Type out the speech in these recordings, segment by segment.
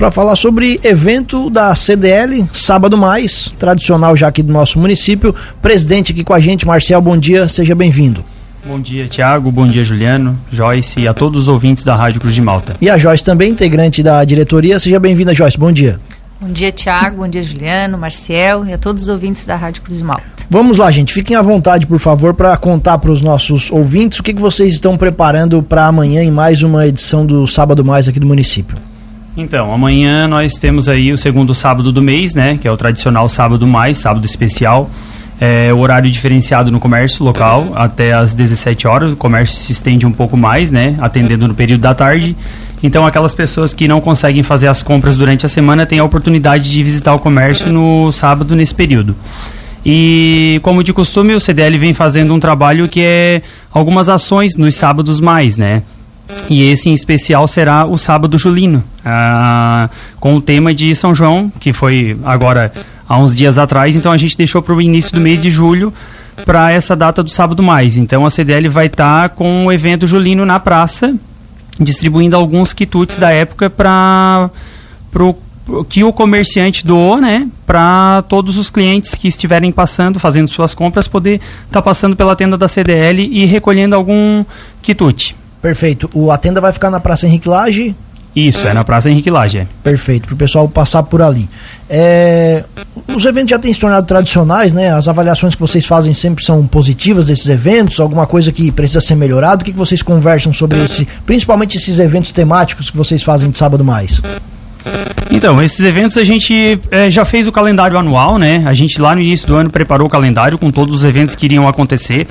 para falar sobre evento da CDL, sábado mais, tradicional já aqui do nosso município. Presidente aqui com a gente, Marcel, bom dia, seja bem-vindo. Bom dia, Tiago. Bom dia, Juliano, Joyce e a todos os ouvintes da Rádio Cruz de Malta. E a Joyce também, integrante da diretoria. Seja bem-vinda, Joyce. Bom dia. Bom dia, Tiago. Bom dia, Juliano, Marcel e a todos os ouvintes da Rádio Cruz de Malta. Vamos lá, gente. Fiquem à vontade, por favor, para contar para os nossos ouvintes o que, que vocês estão preparando para amanhã em mais uma edição do Sábado Mais aqui do município. Então, amanhã nós temos aí o segundo sábado do mês, né? Que é o tradicional sábado mais, sábado especial. É, horário diferenciado no comércio local até às 17 horas. O comércio se estende um pouco mais, né? Atendendo no período da tarde. Então, aquelas pessoas que não conseguem fazer as compras durante a semana têm a oportunidade de visitar o comércio no sábado nesse período. E, como de costume, o CDL vem fazendo um trabalho que é algumas ações nos sábados mais, né? E esse em especial será o Sábado Julino, ah, com o tema de São João, que foi agora há uns dias atrás, então a gente deixou para o início do mês de julho para essa data do Sábado Mais. Então a CDL vai estar tá com o evento julino na praça, distribuindo alguns quitutes da época para que o comerciante doou, né, para todos os clientes que estiverem passando, fazendo suas compras, poder estar tá passando pela tenda da CDL e recolhendo algum quitute. Perfeito. O Atenda vai ficar na Praça Henrique Lage? Isso, é na Praça Henrique Lage. É. Perfeito, para o pessoal passar por ali. É, os eventos já têm se tornado tradicionais, né? As avaliações que vocês fazem sempre são positivas desses eventos, alguma coisa que precisa ser melhorado? O que, que vocês conversam sobre esse, principalmente esses eventos temáticos que vocês fazem de sábado mais? Então, esses eventos a gente é, já fez o calendário anual, né? A gente lá no início do ano preparou o calendário com todos os eventos que iriam acontecer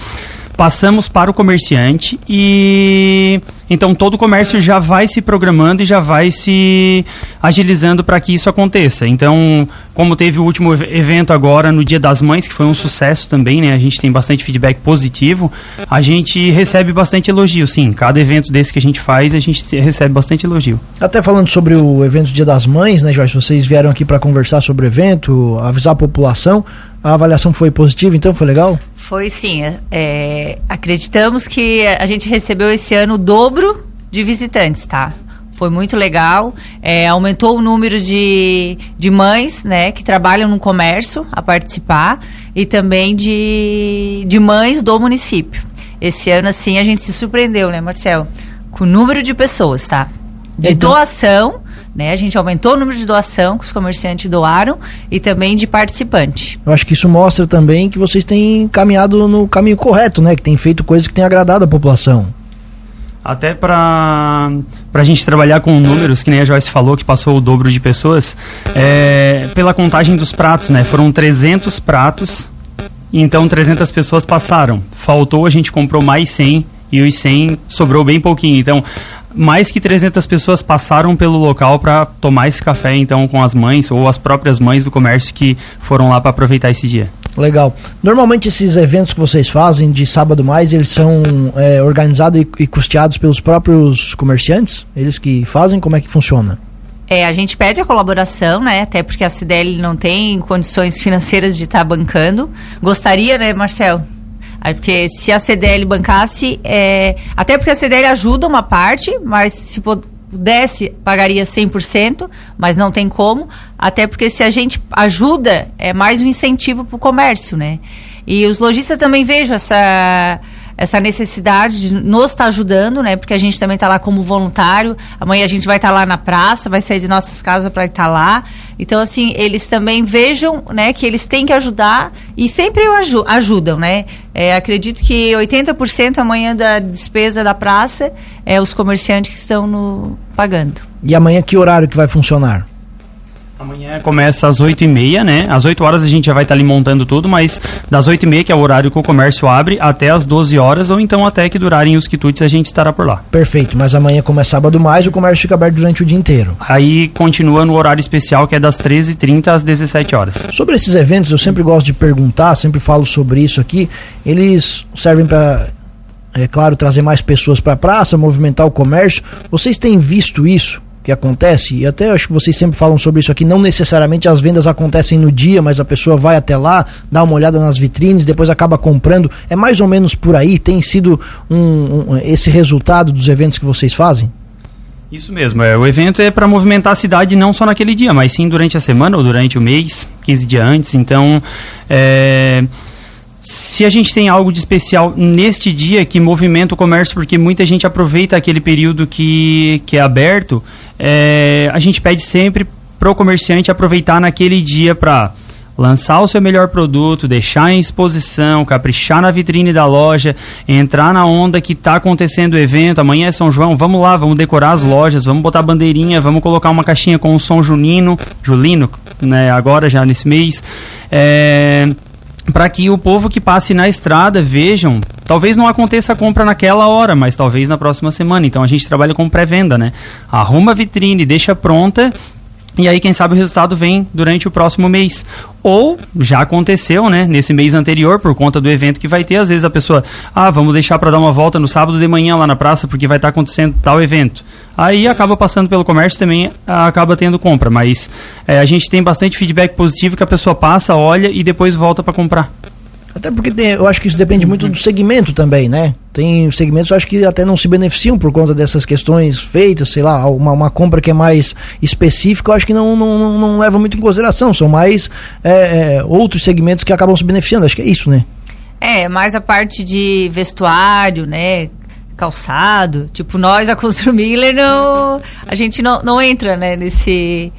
passamos para o comerciante e então todo o comércio já vai se programando e já vai se agilizando para que isso aconteça. Então, como teve o último evento agora no Dia das Mães, que foi um sucesso também, né? A gente tem bastante feedback positivo. A gente recebe bastante elogio, sim. Cada evento desse que a gente faz, a gente recebe bastante elogio. Até falando sobre o evento Dia das Mães, né, Jorge? Vocês vieram aqui para conversar sobre o evento, avisar a população. A avaliação foi positiva, então foi legal? Foi sim. É, acreditamos que a gente recebeu esse ano o dobro de visitantes, tá? Foi muito legal. É, aumentou o número de, de mães né, que trabalham no comércio a participar e também de, de mães do município. Esse ano, assim, a gente se surpreendeu, né, Marcel? Com o número de pessoas, tá? De então... doação né? A gente aumentou o número de doação que os comerciantes doaram e também de participante. Eu acho que isso mostra também que vocês têm caminhado no caminho correto, né? Que têm feito coisas que têm agradado a população. Até para a gente trabalhar com números, que nem a Joyce falou, que passou o dobro de pessoas, é, pela contagem dos pratos, né? Foram 300 pratos, então 300 pessoas passaram. Faltou, a gente comprou mais 100 e os 100 sobrou bem pouquinho. Então, mais que 300 pessoas passaram pelo local para tomar esse café, então, com as mães ou as próprias mães do comércio que foram lá para aproveitar esse dia. Legal. Normalmente esses eventos que vocês fazem de sábado mais, eles são é, organizados e, e custeados pelos próprios comerciantes? Eles que fazem? Como é que funciona? É, a gente pede a colaboração, né? Até porque a CDL não tem condições financeiras de estar tá bancando. Gostaria, né, Marcel, porque se a CDL bancasse, é, até porque a CDL ajuda uma parte, mas se pudesse, pagaria 100%, mas não tem como. Até porque se a gente ajuda, é mais um incentivo para o comércio, né? E os lojistas também vejam essa essa necessidade de nos estar tá ajudando, né? Porque a gente também está lá como voluntário. Amanhã a gente vai estar tá lá na praça, vai sair de nossas casas para estar tá lá. Então, assim, eles também vejam, né, que eles têm que ajudar e sempre ajudam, né? É, acredito que 80% amanhã da despesa da praça é os comerciantes que estão no, pagando. E amanhã que horário que vai funcionar? Amanhã começa às 8h30, né? Às 8 horas a gente já vai estar tá ali montando tudo, mas das 8h30, que é o horário que o comércio abre, até as 12 horas, ou então até que durarem os quitutes, a gente estará por lá. Perfeito, mas amanhã, como é sábado mais, o comércio fica aberto durante o dia inteiro. Aí continua no horário especial, que é das 13h30 às 17 horas. Sobre esses eventos, eu sempre gosto de perguntar, sempre falo sobre isso aqui. Eles servem para é claro, trazer mais pessoas para a praça, movimentar o comércio. Vocês têm visto isso? Que acontece, e até acho que vocês sempre falam sobre isso aqui, não necessariamente as vendas acontecem no dia, mas a pessoa vai até lá, dá uma olhada nas vitrines, depois acaba comprando. É mais ou menos por aí? Tem sido um, um, esse resultado dos eventos que vocês fazem? Isso mesmo, é, o evento é para movimentar a cidade não só naquele dia, mas sim durante a semana ou durante o mês, 15 dias antes. Então, é, se a gente tem algo de especial neste dia que movimenta o comércio, porque muita gente aproveita aquele período que, que é aberto, é, a gente pede sempre para o comerciante aproveitar naquele dia para lançar o seu melhor produto, deixar em exposição, caprichar na vitrine da loja, entrar na onda que está acontecendo o evento. Amanhã é São João, vamos lá, vamos decorar as lojas, vamos botar bandeirinha, vamos colocar uma caixinha com o som junino, julino, né, agora já nesse mês. É, para que o povo que passe na estrada vejam, talvez não aconteça a compra naquela hora, mas talvez na próxima semana. Então a gente trabalha com pré-venda, né? Arruma a vitrine, deixa pronta e aí, quem sabe o resultado vem durante o próximo mês. Ou já aconteceu, né? Nesse mês anterior, por conta do evento que vai ter, às vezes a pessoa, ah, vamos deixar para dar uma volta no sábado de manhã lá na praça, porque vai estar tá acontecendo tal evento. Aí acaba passando pelo comércio também, acaba tendo compra. Mas é, a gente tem bastante feedback positivo que a pessoa passa, olha e depois volta para comprar. Até porque tem, eu acho que isso depende muito do segmento também, né? Tem segmentos, eu acho que até não se beneficiam por conta dessas questões feitas, sei lá, uma, uma compra que é mais específica, eu acho que não, não, não leva muito em consideração. São mais é, é, outros segmentos que acabam se beneficiando. Acho que é isso, né? É, mais a parte de vestuário, né? calçado. Tipo, nós, a Constru Miller, não, a gente não, não entra, né, nesse...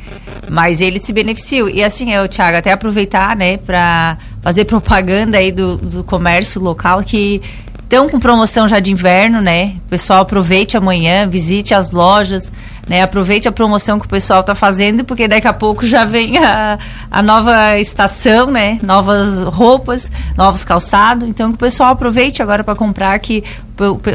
Mas ele se beneficiou. E assim, eu, Thiago, até aproveitar, né, para fazer propaganda aí do, do comércio local que estão com promoção já de inverno, né? O pessoal aproveite amanhã, visite as lojas, né? Aproveite a promoção que o pessoal está fazendo, porque daqui a pouco já vem a, a nova estação, né? Novas roupas, novos calçados. Então que o pessoal aproveite agora para comprar que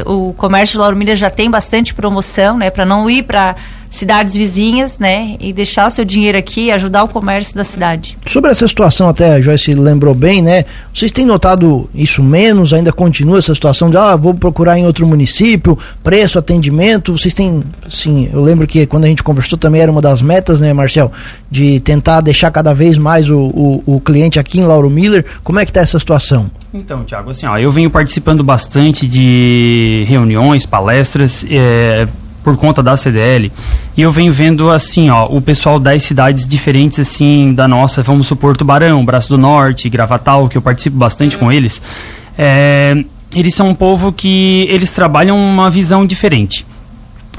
o, o comércio de Lauro Milha já tem bastante promoção, né? Para não ir para cidades vizinhas, né? E deixar o seu dinheiro aqui e ajudar o comércio da cidade. Sobre essa situação, até a Joyce lembrou bem, né? Vocês têm notado isso menos? Ainda continua essa situação de, ah, vou procurar em outro município, preço, atendimento? Vocês têm, sim, eu lembro que quando a gente conversou também era uma das metas, né, Marcel? De tentar deixar cada vez mais o, o, o cliente aqui em Lauro Miller. Como é que tá essa situação? Então, Tiago, assim, ó, eu venho participando bastante de reuniões, palestras, é, por conta da CDL. E eu venho vendo assim, ó, o pessoal das cidades diferentes assim da nossa, vamos supor Tubarão, Braço do Norte, Gravatal, que eu participo bastante com eles. É, eles são um povo que eles trabalham uma visão diferente.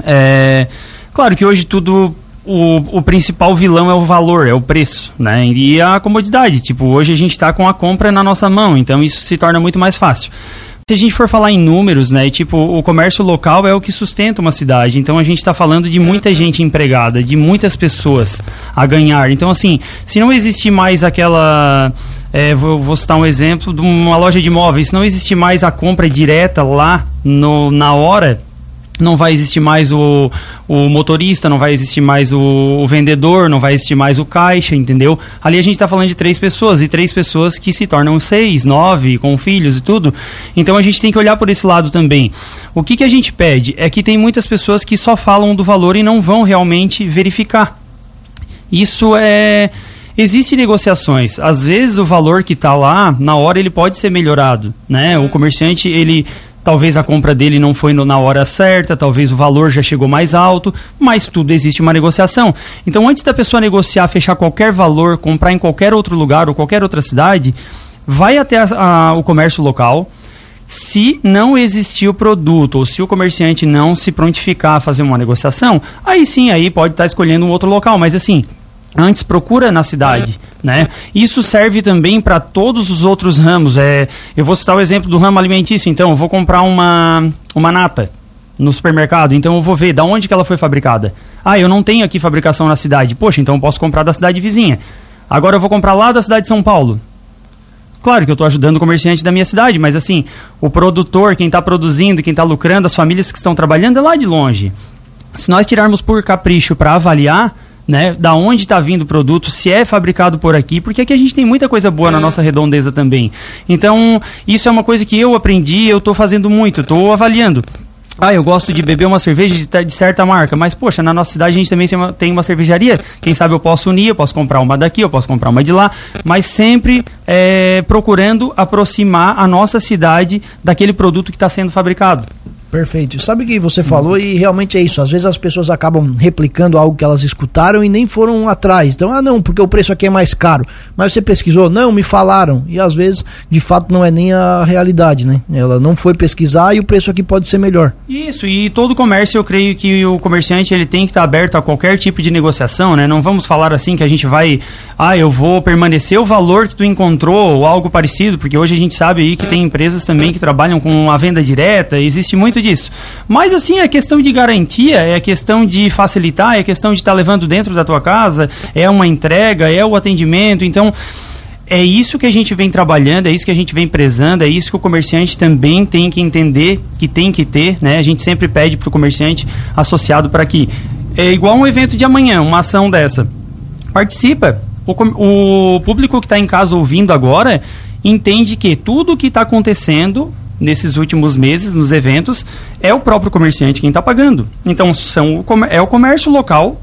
É, claro que hoje tudo o, o principal vilão é o valor, é o preço, né? E a comodidade. Tipo, hoje a gente está com a compra na nossa mão, então isso se torna muito mais fácil. Se a gente for falar em números, né, tipo, o comércio local é o que sustenta uma cidade. Então a gente está falando de muita gente empregada, de muitas pessoas a ganhar. Então, assim, se não existir mais aquela. É, vou, vou, citar um exemplo de uma loja de imóveis. Se não existir mais a compra direta lá no, na hora, não vai existir mais o, o motorista, não vai existir mais o, o, vendedor, não vai existir mais o caixa, entendeu? Ali a gente está falando de três pessoas, e três pessoas que se tornam seis, nove, com filhos e tudo. Então a gente tem que olhar por esse lado também. O que, que a gente pede é que tem muitas pessoas que só falam do valor e não vão realmente verificar. Isso é Existem negociações. Às vezes o valor que está lá, na hora ele pode ser melhorado, né? O comerciante, ele Talvez a compra dele não foi na hora certa, talvez o valor já chegou mais alto, mas tudo existe uma negociação. Então, antes da pessoa negociar, fechar qualquer valor, comprar em qualquer outro lugar ou qualquer outra cidade, vai até a, a, o comércio local. Se não existir o produto ou se o comerciante não se prontificar a fazer uma negociação, aí sim, aí pode estar escolhendo um outro local. Mas assim, antes procura na cidade, né? Isso serve também para todos os outros ramos. É, eu vou citar o exemplo do ramo alimentício. Então, eu vou comprar uma, uma nata no supermercado, então eu vou ver da onde que ela foi fabricada. Ah, eu não tenho aqui fabricação na cidade. Poxa, então eu posso comprar da cidade vizinha. Agora eu vou comprar lá da cidade de São Paulo. Claro que eu estou ajudando o comerciante da minha cidade, mas assim, o produtor, quem está produzindo, quem está lucrando, as famílias que estão trabalhando é lá de longe. Se nós tirarmos por capricho para avaliar, né? Da onde está vindo o produto, se é fabricado por aqui, porque aqui a gente tem muita coisa boa na nossa redondeza também. Então, isso é uma coisa que eu aprendi, eu estou fazendo muito, estou avaliando. Ah, eu gosto de beber uma cerveja de, de, certa marca, mas poxa, na nossa cidade a gente também tem uma, tem uma, cervejaria. Quem sabe eu posso unir, eu posso comprar uma daqui, eu posso comprar uma de lá, mas sempre é, procurando aproximar a nossa cidade daquele produto que está sendo fabricado. Perfeito. Sabe o que você falou e realmente é isso. Às vezes as pessoas acabam replicando algo que elas escutaram e nem foram atrás. Então, ah, não, porque o preço aqui é mais caro. Mas você pesquisou? Não, me falaram. E às vezes, de fato, não é nem a realidade, né? Ela não foi pesquisar e o preço aqui pode ser melhor. Isso, e todo comércio, eu creio que o comerciante ele tem que estar aberto a qualquer tipo de negociação, né? Não vamos falar assim que a gente vai, ah, eu vou permanecer o valor que tu encontrou ou algo parecido, porque hoje a gente sabe aí que tem empresas também que trabalham com a venda direta, existe muito disso. Mas assim, é questão de garantia, é questão de facilitar, é questão de estar tá levando dentro da tua casa, é uma entrega, é o atendimento, então é isso que a gente vem trabalhando, é isso que a gente vem prezando, é isso que o comerciante também tem que entender, que tem que ter, né? A gente sempre pede para o comerciante associado para que é igual um evento de amanhã, uma ação dessa. Participa. O, o público que está em casa ouvindo agora entende que tudo o que está acontecendo nesses últimos meses nos eventos é o próprio comerciante quem está pagando. Então são é o comércio local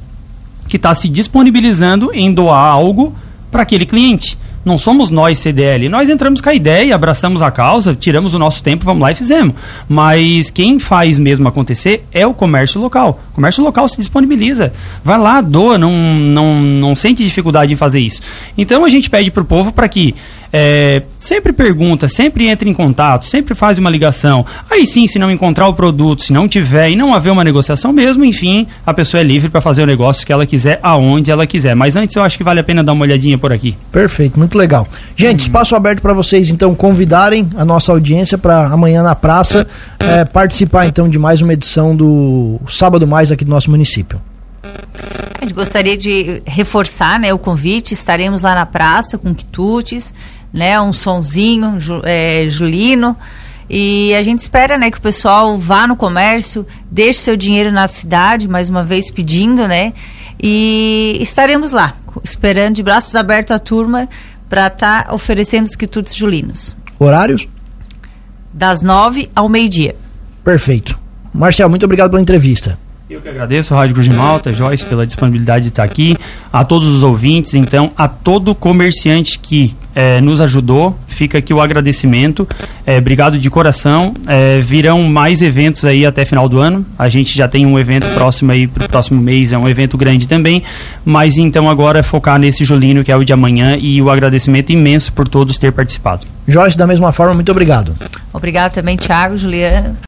que está se disponibilizando em doar algo para aquele cliente. Não somos nós CDL. Nós entramos com a ideia, abraçamos a causa, tiramos o nosso tempo, vamos lá e fizemos. Mas quem faz mesmo acontecer é o comércio local. O comércio local se disponibiliza. Vai lá, doa, não, não, não sente dificuldade em fazer isso. Então a gente pede para o povo para que é, sempre pergunta, sempre entre em contato, sempre faz uma ligação. Aí sim, se não encontrar o produto, se não tiver e não haver uma negociação mesmo, enfim, a pessoa é livre para fazer o negócio que ela quiser, aonde ela quiser. Mas antes eu acho que vale a pena dar uma olhadinha por aqui. Perfeito, muito legal. Gente, hum. espaço aberto para vocês então convidarem a nossa audiência para amanhã na praça é, participar então de mais uma edição do Sábado Mais aqui do nosso município. Gostaria de reforçar né, o convite, estaremos lá na praça com quitutes, né? Um sonzinho é, julino. E a gente espera, né, que o pessoal vá no comércio, deixe seu dinheiro na cidade, mais uma vez pedindo, né? E estaremos lá, esperando de braços abertos a turma para estar tá oferecendo os quitutes julinos. Horários? Das nove ao meio-dia. Perfeito. Marcel, muito obrigado pela entrevista. Eu que agradeço, Rádio Cruz de Malta, Joyce, pela disponibilidade de estar aqui, a todos os ouvintes, então, a todo comerciante que é, nos ajudou, fica aqui o agradecimento, é, obrigado de coração, é, virão mais eventos aí até final do ano, a gente já tem um evento próximo aí para o próximo mês, é um evento grande também, mas então agora é focar nesse Julino que é o de amanhã e o agradecimento imenso por todos ter participado. Joyce, da mesma forma, muito obrigado. Obrigado também, Thiago, Juliana.